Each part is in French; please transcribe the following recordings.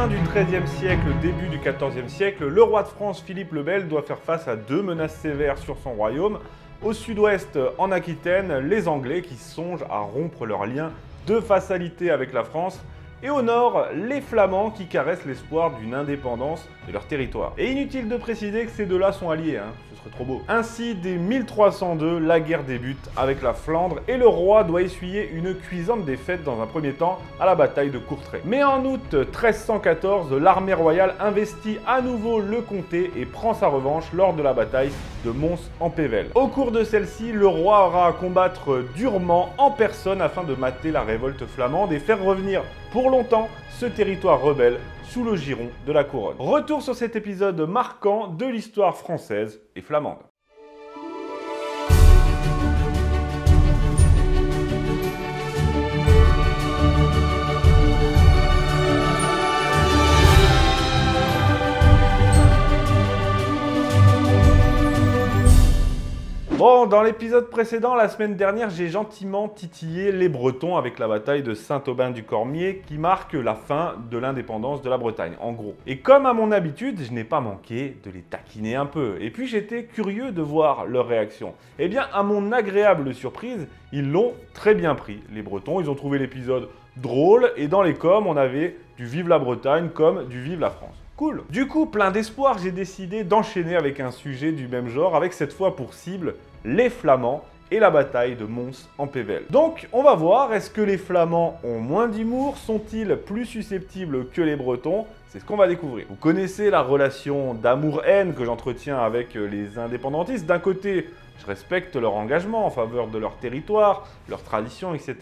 fin du XIIIe siècle, début du XIVe siècle, le roi de France Philippe le Bel doit faire face à deux menaces sévères sur son royaume. Au sud-ouest, en Aquitaine, les Anglais qui songent à rompre leurs liens de vassalité avec la France. Et au nord, les Flamands qui caressent l'espoir d'une indépendance de leur territoire. Et inutile de préciser que ces deux-là sont alliés, hein trop beau. Ainsi, dès 1302, la guerre débute avec la Flandre et le roi doit essuyer une cuisante défaite dans un premier temps à la bataille de Courtrai. Mais en août 1314, l'armée royale investit à nouveau le comté et prend sa revanche lors de la bataille de Mons en Pével. Au cours de celle-ci, le roi aura à combattre durement en personne afin de mater la révolte flamande et faire revenir pour longtemps ce territoire rebelle sous le giron de la couronne. Retour sur cet épisode marquant de l'histoire française et flamande. Bon, dans l'épisode précédent, la semaine dernière, j'ai gentiment titillé les Bretons avec la bataille de Saint-Aubin-du-Cormier qui marque la fin de l'indépendance de la Bretagne, en gros. Et comme à mon habitude, je n'ai pas manqué de les taquiner un peu. Et puis j'étais curieux de voir leur réaction. Eh bien, à mon agréable surprise, ils l'ont très bien pris, les Bretons. Ils ont trouvé l'épisode drôle et dans les coms, on avait du Vive la Bretagne comme du Vive la France. Cool. Du coup, plein d'espoir, j'ai décidé d'enchaîner avec un sujet du même genre, avec cette fois pour cible les Flamands et la bataille de Mons en Pével. Donc on va voir, est-ce que les Flamands ont moins d'humour Sont-ils plus susceptibles que les Bretons? C'est ce qu'on va découvrir. Vous connaissez la relation d'amour-haine que j'entretiens avec les indépendantistes. D'un côté, je respecte leur engagement en faveur de leur territoire, leur tradition, etc.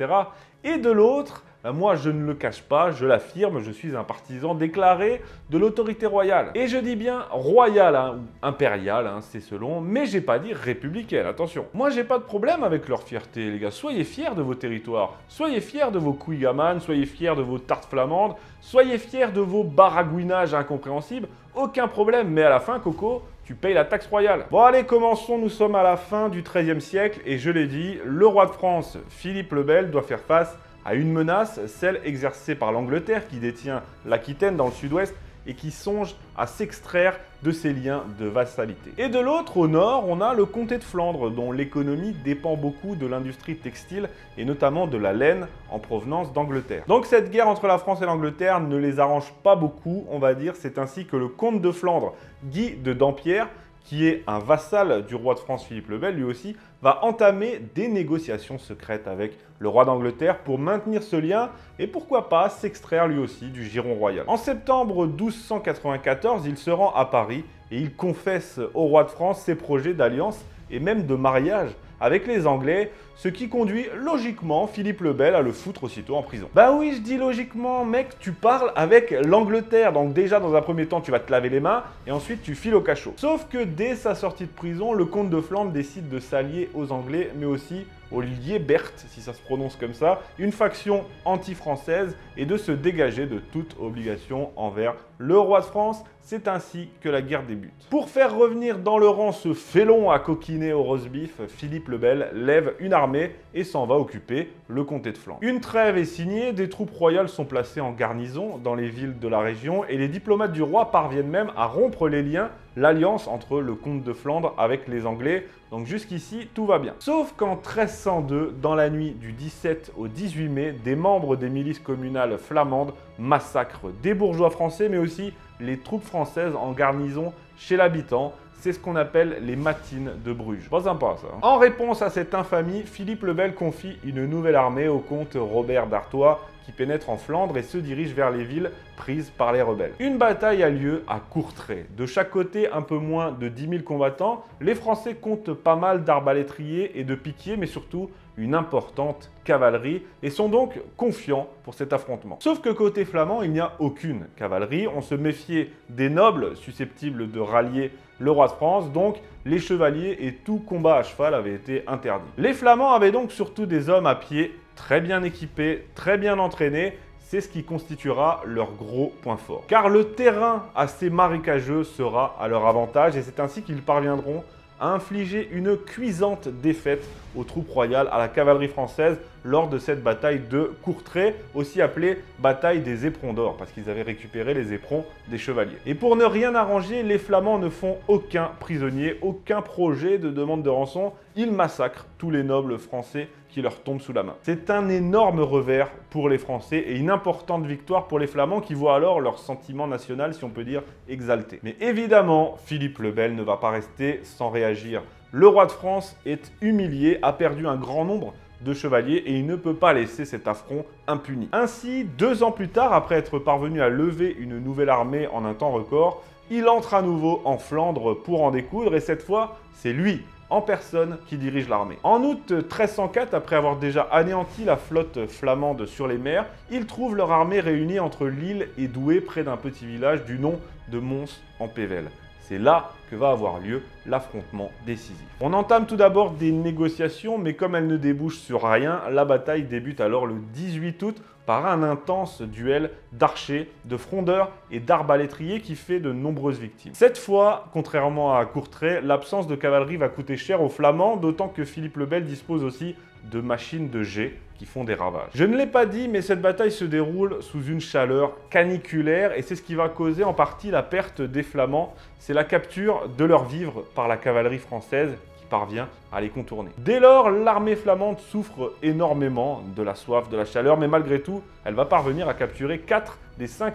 Et de l'autre, moi, je ne le cache pas, je l'affirme, je suis un partisan déclaré de l'autorité royale. Et je dis bien royale hein, ou impériale, hein, c'est selon, mais j'ai pas dit républicaine, attention. Moi, j'ai pas de problème avec leur fierté, les gars. Soyez fiers de vos territoires, soyez fiers de vos couilles soyez fiers de vos tartes flamandes, soyez fiers de vos baragouinages incompréhensibles, aucun problème. Mais à la fin, Coco, tu payes la taxe royale. Bon allez, commençons, nous sommes à la fin du XIIIe siècle et je l'ai dit, le roi de France, Philippe le Bel, doit faire face à une menace, celle exercée par l'Angleterre qui détient l'Aquitaine dans le sud-ouest et qui songe à s'extraire de ses liens de vassalité. Et de l'autre, au nord, on a le comté de Flandre, dont l'économie dépend beaucoup de l'industrie textile et notamment de la laine en provenance d'Angleterre. Donc cette guerre entre la France et l'Angleterre ne les arrange pas beaucoup, on va dire. C'est ainsi que le comte de Flandre, Guy de Dampierre, qui est un vassal du roi de France Philippe le Bel, lui aussi, va entamer des négociations secrètes avec le roi d'Angleterre pour maintenir ce lien et pourquoi pas s'extraire lui aussi du giron royal. En septembre 1294, il se rend à Paris et il confesse au roi de France ses projets d'alliance et même de mariage avec les Anglais, ce qui conduit logiquement Philippe le Bel à le foutre aussitôt en prison. Bah oui, je dis logiquement, mec, tu parles avec l'Angleterre, donc déjà dans un premier temps tu vas te laver les mains et ensuite tu files au cachot. Sauf que dès sa sortie de prison, le comte de Flandre décide de s'allier aux Anglais, mais aussi aux Liébert, si ça se prononce comme ça, une faction anti-française et de se dégager de toute obligation envers le roi de France. C'est ainsi que la guerre débute. Pour faire revenir dans le rang ce félon à coquiner au roast beef, Philippe le Bel lève une armée et s'en va occuper le comté de Flandre. Une trêve est signée, des troupes royales sont placées en garnison dans les villes de la région et les diplomates du roi parviennent même à rompre les liens, l'alliance entre le comte de Flandre avec les Anglais. Donc jusqu'ici, tout va bien. Sauf qu'en 1302, dans la nuit du 17 au 18 mai, des membres des milices communales flamandes massacrent des bourgeois français mais aussi les troupes françaises en garnison chez l'habitant. C'est ce qu'on appelle les matines de Bruges. Pas sympa ça. Hein. En réponse à cette infamie, Philippe le Bel confie une nouvelle armée au comte Robert d'Artois qui pénètre en Flandre et se dirige vers les villes prises par les rebelles. Une bataille a lieu à Courtrai. De chaque côté, un peu moins de 10 000 combattants. Les Français comptent pas mal d'arbalétriers et de piquiers, mais surtout une importante cavalerie et sont donc confiants pour cet affrontement. Sauf que côté flamand, il n'y a aucune cavalerie. On se méfiait des nobles susceptibles de rallier le roi de France, donc les chevaliers et tout combat à cheval avaient été interdits. Les Flamands avaient donc surtout des hommes à pied très bien équipés, très bien entraînés, c'est ce qui constituera leur gros point fort. Car le terrain assez marécageux sera à leur avantage et c'est ainsi qu'ils parviendront a infligé une cuisante défaite aux troupes royales, à la cavalerie française, lors de cette bataille de Courtrai, aussi appelée bataille des éperons d'or, parce qu'ils avaient récupéré les éperons des chevaliers. Et pour ne rien arranger, les Flamands ne font aucun prisonnier, aucun projet de demande de rançon, ils massacrent tous les nobles français qui leur tombent sous la main. C'est un énorme revers pour les Français et une importante victoire pour les Flamands qui voient alors leur sentiment national, si on peut dire, exalté. Mais évidemment, Philippe le Bel ne va pas rester sans réagir. Le roi de France est humilié, a perdu un grand nombre de chevaliers et il ne peut pas laisser cet affront impuni. Ainsi, deux ans plus tard, après être parvenu à lever une nouvelle armée en un temps record, il entre à nouveau en Flandre pour en découdre et cette fois, c'est lui en personne qui dirige l'armée. En août 1304, après avoir déjà anéanti la flotte flamande sur les mers, ils trouvent leur armée réunie entre Lille et Douai près d'un petit village du nom de Mons en Pével. C'est là que va avoir lieu l'affrontement décisif. On entame tout d'abord des négociations, mais comme elles ne débouchent sur rien, la bataille débute alors le 18 août par un intense duel d'archers, de frondeurs et d'arbalétriers qui fait de nombreuses victimes. Cette fois, contrairement à Courtrai, l'absence de cavalerie va coûter cher aux Flamands, d'autant que Philippe le Bel dispose aussi de machines de jet qui font des ravages. Je ne l'ai pas dit, mais cette bataille se déroule sous une chaleur caniculaire et c'est ce qui va causer en partie la perte des Flamands. C'est la capture de leurs vivres par la cavalerie française qui parvient à les contourner. Dès lors, l'armée flamande souffre énormément de la soif, de la chaleur, mais malgré tout, elle va parvenir à capturer 4 des 5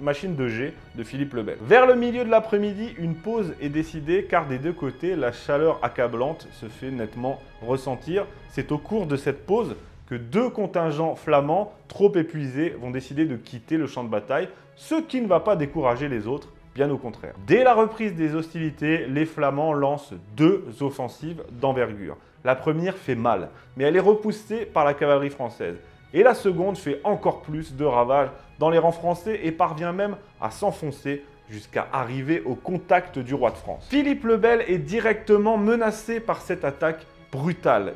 machines de jet de Philippe le Bel. Vers le milieu de l'après-midi, une pause est décidée car des deux côtés, la chaleur accablante se fait nettement ressentir. C'est au cours de cette pause que deux contingents flamands trop épuisés vont décider de quitter le champ de bataille, ce qui ne va pas décourager les autres, bien au contraire. Dès la reprise des hostilités, les Flamands lancent deux offensives d'envergure. La première fait mal, mais elle est repoussée par la cavalerie française. Et la seconde fait encore plus de ravages dans les rangs français et parvient même à s'enfoncer jusqu'à arriver au contact du roi de France. Philippe le Bel est directement menacé par cette attaque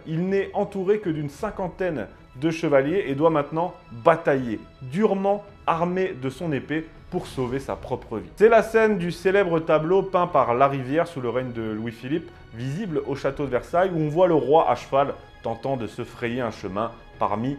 Il n'est entouré que d'une cinquantaine de chevaliers et doit maintenant batailler, durement armé de son épée pour sauver sa propre vie. C'est la scène du célèbre tableau peint par Larivière sous le règne de Louis-Philippe, visible au château de Versailles, où on voit le roi à cheval tentant de se frayer un chemin parmi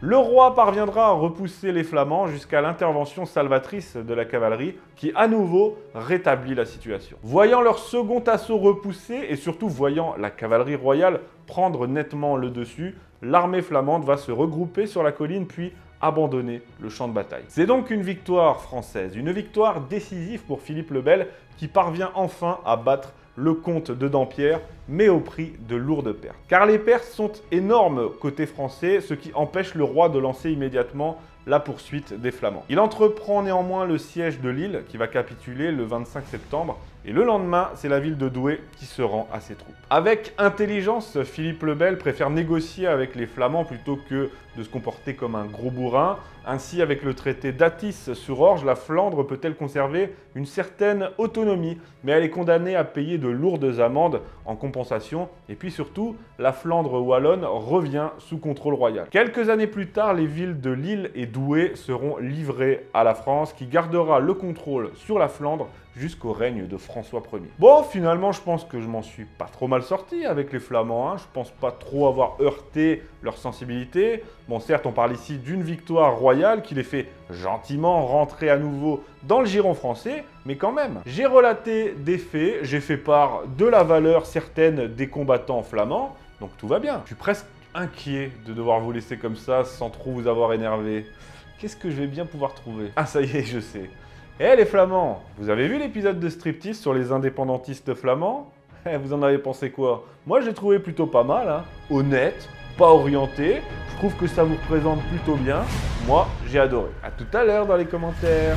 Le roi parviendra à repousser les Flamands jusqu'à l'intervention salvatrice de la cavalerie qui à nouveau rétablit la situation. Voyant leur second assaut repoussé et surtout voyant la cavalerie royale prendre nettement le dessus, l'armée flamande va se regrouper sur la colline puis abandonner le champ de bataille. C'est donc une victoire française, une victoire décisive pour Philippe le Bel qui parvient enfin à battre le comte de Dampierre, mais au prix de lourdes pertes. Car les pertes sont énormes côté français, ce qui empêche le roi de lancer immédiatement la poursuite des Flamands. Il entreprend néanmoins le siège de Lille, qui va capituler le 25 septembre, et le lendemain, c'est la ville de Douai qui se rend à ses troupes. Avec intelligence, Philippe le Bel préfère négocier avec les Flamands plutôt que de se comporter comme un gros bourrin. Ainsi, avec le traité d'Atis sur Orge, la Flandre peut-elle conserver une certaine autonomie, mais elle est condamnée à payer de lourdes amendes en compensation. Et puis surtout, la Flandre wallonne revient sous contrôle royal. Quelques années plus tard, les villes de Lille et Douai seront livrées à la France, qui gardera le contrôle sur la Flandre jusqu'au règne de François Ier. Bon, finalement, je pense que je m'en suis pas trop mal sorti avec les Flamands. Hein. Je pense pas trop avoir heurté leur sensibilité. Bon, certes, on parle ici d'une victoire royale qui les fait gentiment rentrer à nouveau dans le giron français, mais quand même. J'ai relaté des faits, j'ai fait part de la valeur certaine des combattants flamands, donc tout va bien. Je suis presque inquiet de devoir vous laisser comme ça sans trop vous avoir énervé. Qu'est-ce que je vais bien pouvoir trouver? Ah ça y est, je sais. Eh les Flamands, vous avez vu l'épisode de Striptease sur les indépendantistes flamands? Eh, Vous en avez pensé quoi? Moi j'ai trouvé plutôt pas mal, hein. honnête, orienté, je trouve que ça vous représente plutôt bien. Moi j'ai adoré. A tout à l'heure dans les commentaires.